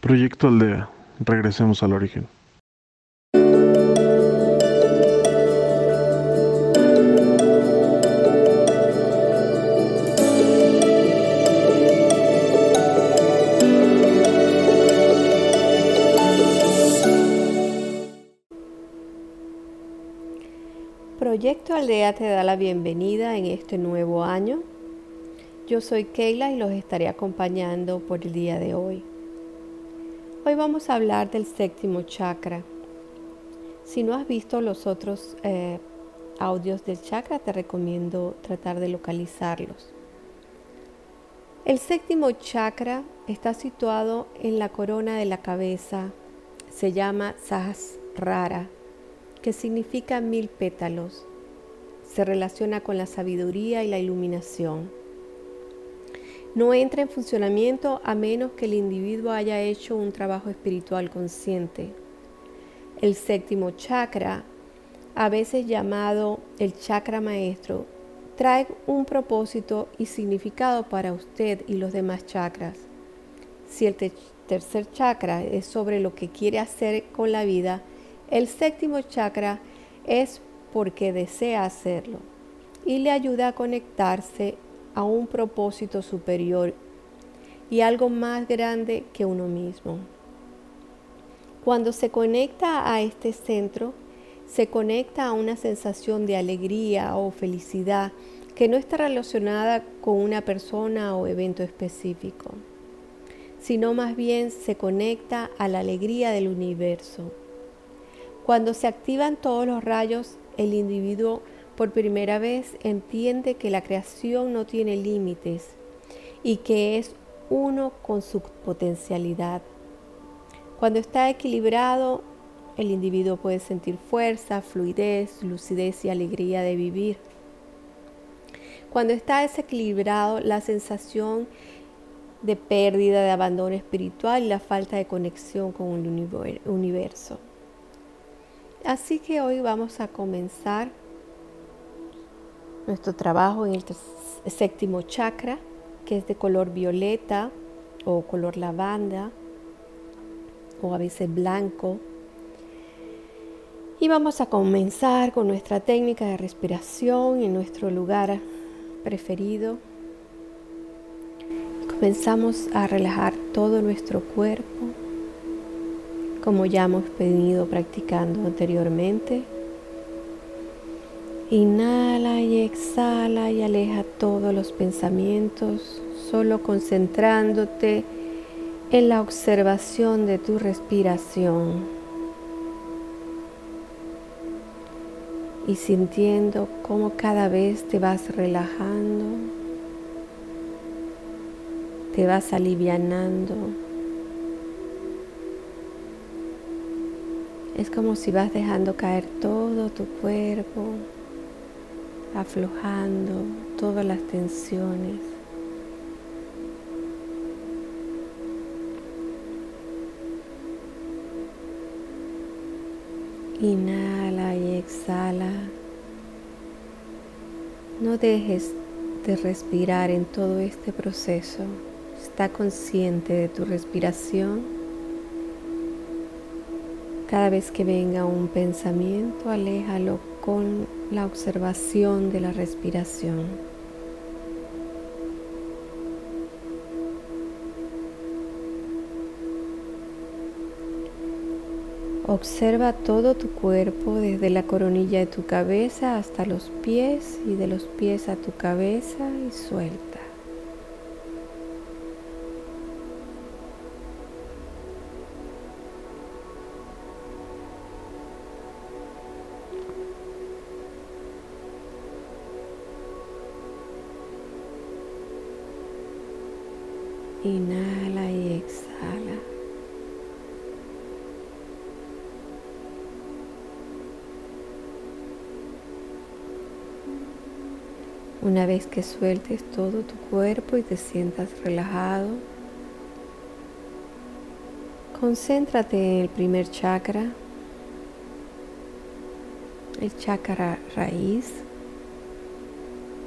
Proyecto Aldea. Regresemos al origen. Proyecto Aldea te da la bienvenida en este nuevo año. Yo soy Keila y los estaré acompañando por el día de hoy. Hoy vamos a hablar del séptimo chakra. Si no has visto los otros eh, audios del chakra, te recomiendo tratar de localizarlos. El séptimo chakra está situado en la corona de la cabeza. Se llama Sahasrara que significa mil pétalos. Se relaciona con la sabiduría y la iluminación. No entra en funcionamiento a menos que el individuo haya hecho un trabajo espiritual consciente. El séptimo chakra, a veces llamado el chakra maestro, trae un propósito y significado para usted y los demás chakras. Si el tercer chakra es sobre lo que quiere hacer con la vida, el séptimo chakra es porque desea hacerlo y le ayuda a conectarse a un propósito superior y algo más grande que uno mismo. Cuando se conecta a este centro, se conecta a una sensación de alegría o felicidad que no está relacionada con una persona o evento específico, sino más bien se conecta a la alegría del universo. Cuando se activan todos los rayos, el individuo por primera vez entiende que la creación no tiene límites y que es uno con su potencialidad. Cuando está equilibrado, el individuo puede sentir fuerza, fluidez, lucidez y alegría de vivir. Cuando está desequilibrado, la sensación de pérdida, de abandono espiritual y la falta de conexión con el universo. Así que hoy vamos a comenzar nuestro trabajo en el séptimo chakra, que es de color violeta o color lavanda o a veces blanco. Y vamos a comenzar con nuestra técnica de respiración en nuestro lugar preferido. Comenzamos a relajar todo nuestro cuerpo como ya hemos venido practicando anteriormente. Inhala y exhala y aleja todos los pensamientos, solo concentrándote en la observación de tu respiración y sintiendo cómo cada vez te vas relajando, te vas alivianando. Es como si vas dejando caer todo tu cuerpo, aflojando todas las tensiones. Inhala y exhala. No dejes de respirar en todo este proceso. Está consciente de tu respiración cada vez que venga un pensamiento, aléjalo con la observación de la respiración. Observa todo tu cuerpo desde la coronilla de tu cabeza hasta los pies y de los pies a tu cabeza y suelta. Inhala y exhala. Una vez que sueltes todo tu cuerpo y te sientas relajado, concéntrate en el primer chakra, el chakra raíz,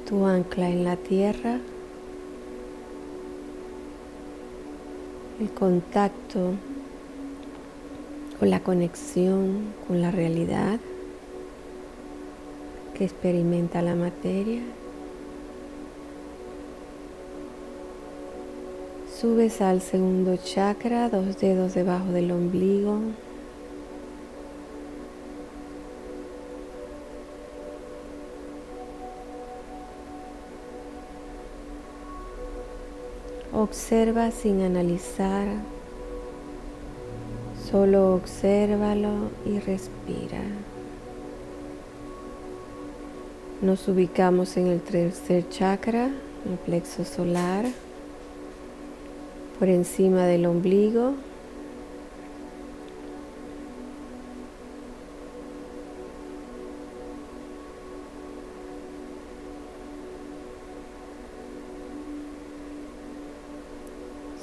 tu ancla en la tierra el contacto con la conexión con la realidad que experimenta la materia. Subes al segundo chakra, dos dedos debajo del ombligo. Observa sin analizar, solo obsérvalo y respira. Nos ubicamos en el tercer chakra, el plexo solar por encima del ombligo.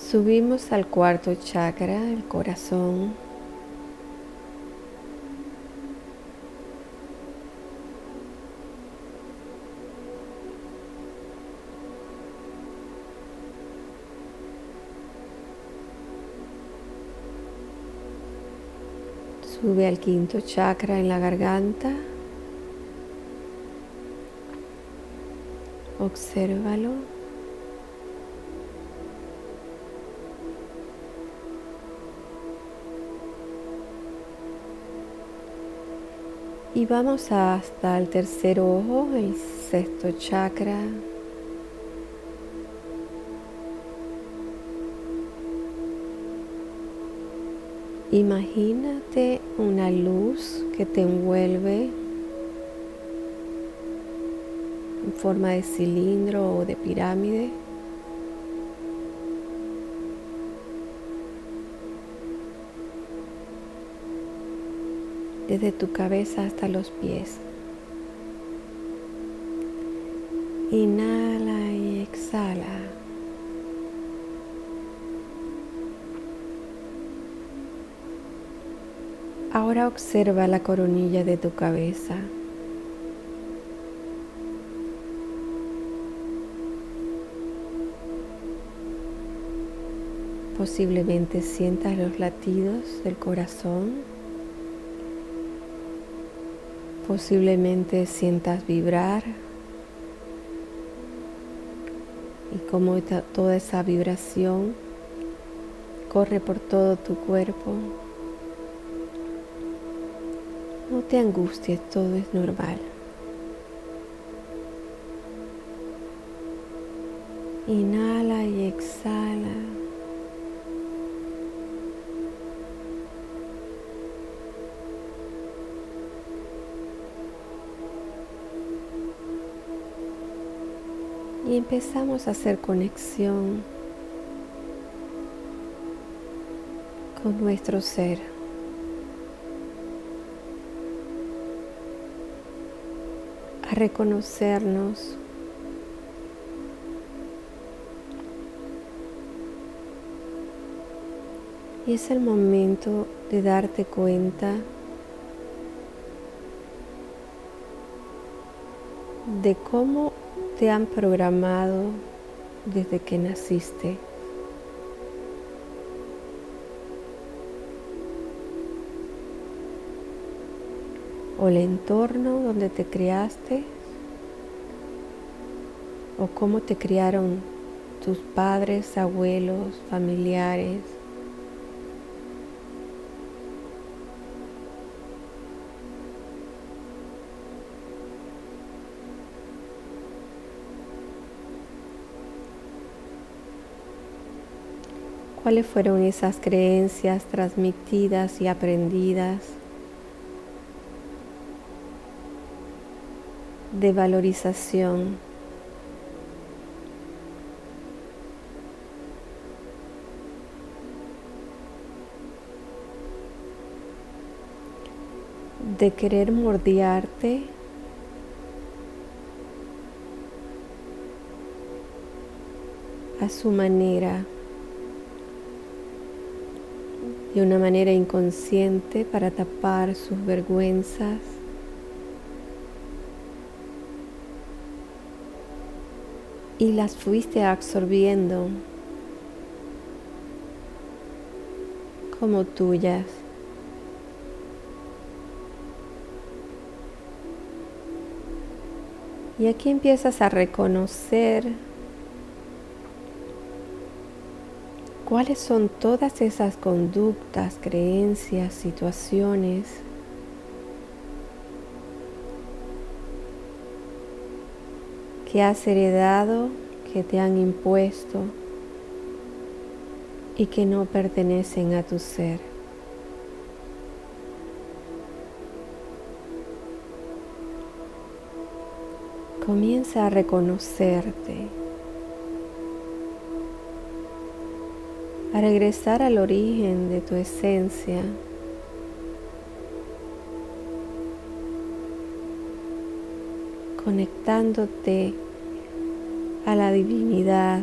Subimos al cuarto chakra, el corazón. Sube al quinto chakra en la garganta. Obsérvalo. Y vamos hasta el tercer ojo, el sexto chakra. Imagínate una luz que te envuelve en forma de cilindro o de pirámide. Desde tu cabeza hasta los pies. Inhala y exhala. Ahora observa la coronilla de tu cabeza. Posiblemente sientas los latidos del corazón. Posiblemente sientas vibrar y cómo toda esa vibración corre por todo tu cuerpo. No te angusties, todo es normal. Inhala y exhala. Y empezamos a hacer conexión con nuestro ser. a reconocernos. Y es el momento de darte cuenta de cómo te han programado desde que naciste. o el entorno donde te criaste o cómo te criaron tus padres, abuelos, familiares. ¿Cuáles fueron esas creencias transmitidas y aprendidas? de valorización. de querer mordiarte a su manera, de una manera inconsciente para tapar sus vergüenzas, y las fuiste absorbiendo como tuyas. Y aquí empiezas a reconocer cuáles son todas esas conductas, creencias, situaciones que has heredado, que te han impuesto y que no pertenecen a tu ser. Comienza a reconocerte, regresar al origen de tu esencia. conectándote a la divinidad.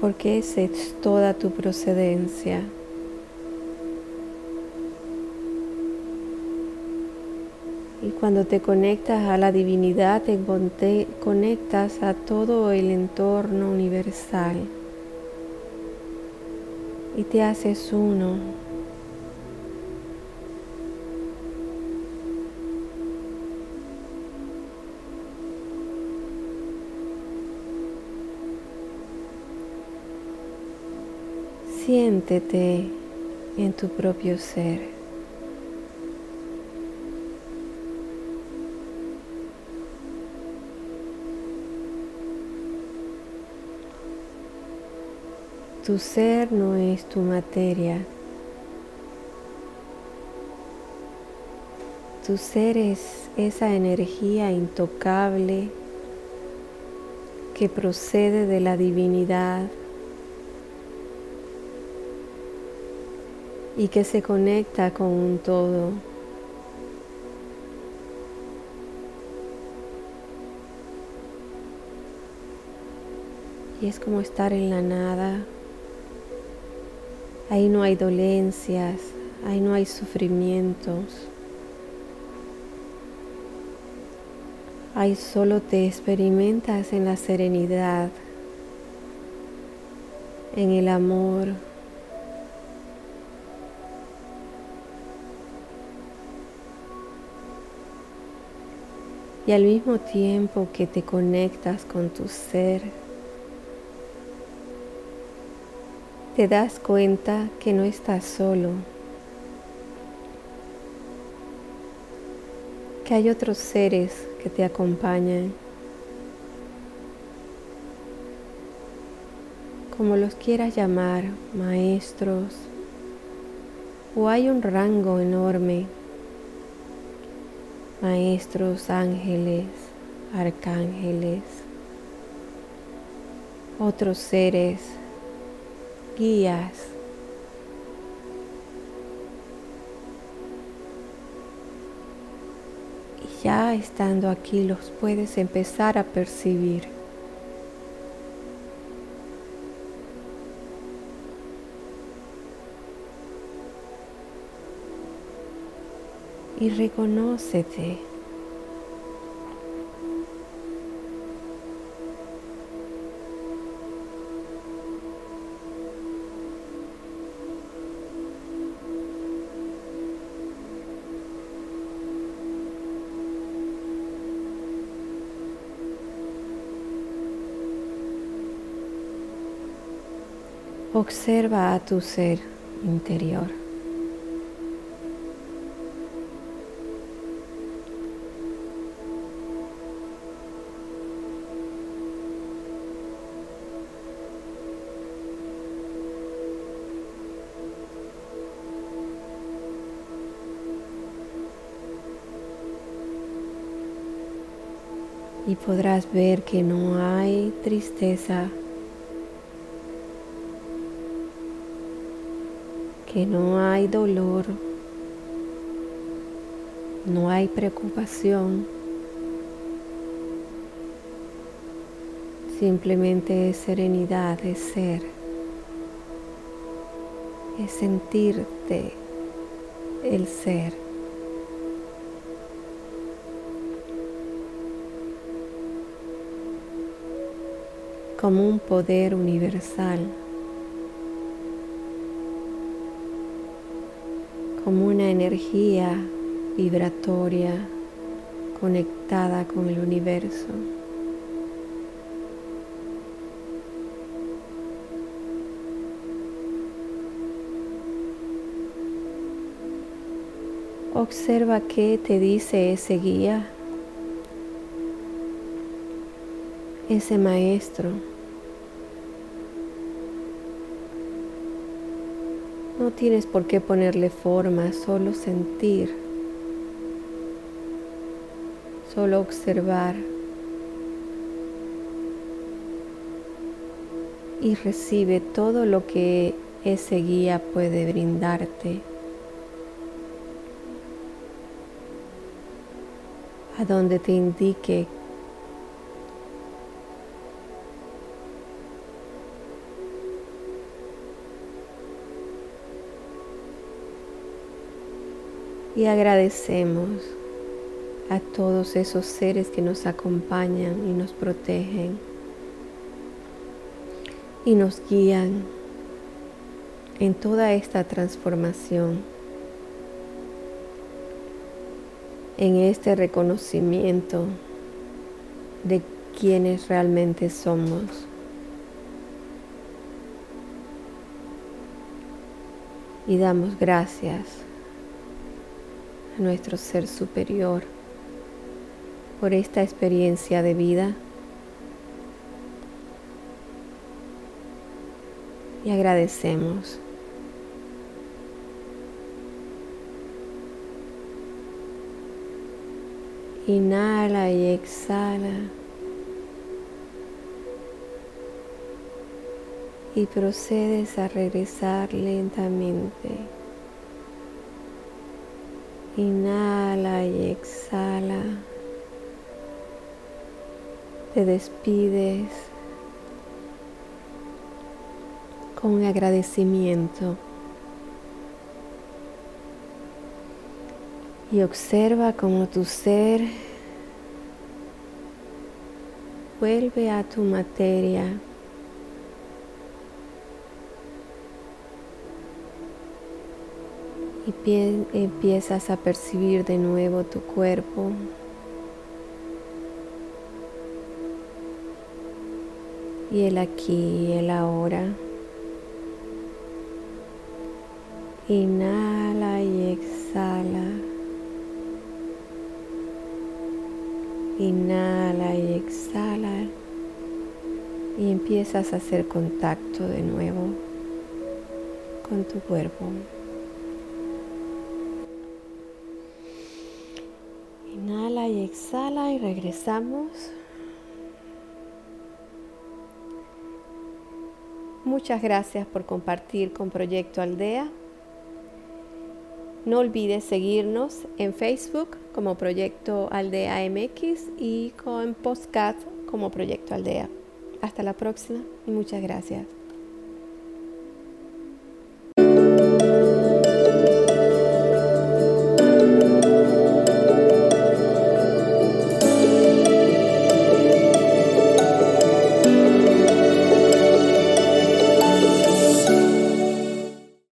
Porque esa es toda tu procedencia. Cuando te conectas a la divinidad, te conectas a todo el entorno universal. Y te haces uno. Siéntete en tu propio ser. Tu ser no es tu materia. Tu ser es esa energía intocable que procede de la divinidad y que se conecta con un todo. Y es como estar en la nada Ahí no hay dolencias, ahí no hay sufrimientos. Ahí solo te experimentas en la serenidad, en el amor. Y al mismo tiempo que te conectas con tu ser, te das cuenta que no estás solo, que hay otros seres que te acompañan, como los quieras llamar, maestros, o hay un rango enorme, maestros, ángeles, arcángeles, otros seres guías. Y ya estando aquí los puedes empezar a percibir. Y reconócete. Observa a tu ser interior. Y podrás ver que no hay tristeza que no hay dolor, no hay preocupación, simplemente es serenidad, es ser, es sentirte el ser. como un poder universal, como una energía vibratoria conectada con el universo. Observa qué te dice ese guía, ese maestro. No tienes por qué ponerle forma, solo sentir, solo observar y recibe todo lo que ese guía puede brindarte. a donde te indique y agradecemos a todos esos seres que nos acompañan y nos protegen y nos guían en toda esta transformación. en este reconocimiento de quienes realmente somos. Y damos gracias a nuestro ser superior por esta experiencia de vida. Y agradecemos Inhala y exhala. Y procedes a regresar lentamente. Inhala y exhala. Te despides con agradecimiento. y observa cómo tu ser vuelve a tu materia. Y empiezas a percibir de nuevo tu cuerpo. Y el aquí y el ahora. Inhala y exhala. Inhala y exhala y empiezas a hacer contacto de nuevo con tu cuerpo. Exhala y regresamos. Muchas gracias por compartir con Proyecto Aldea. No olvides seguirnos en Facebook como Proyecto Aldea MX y con Postcat como Proyecto Aldea. Hasta la próxima y muchas gracias.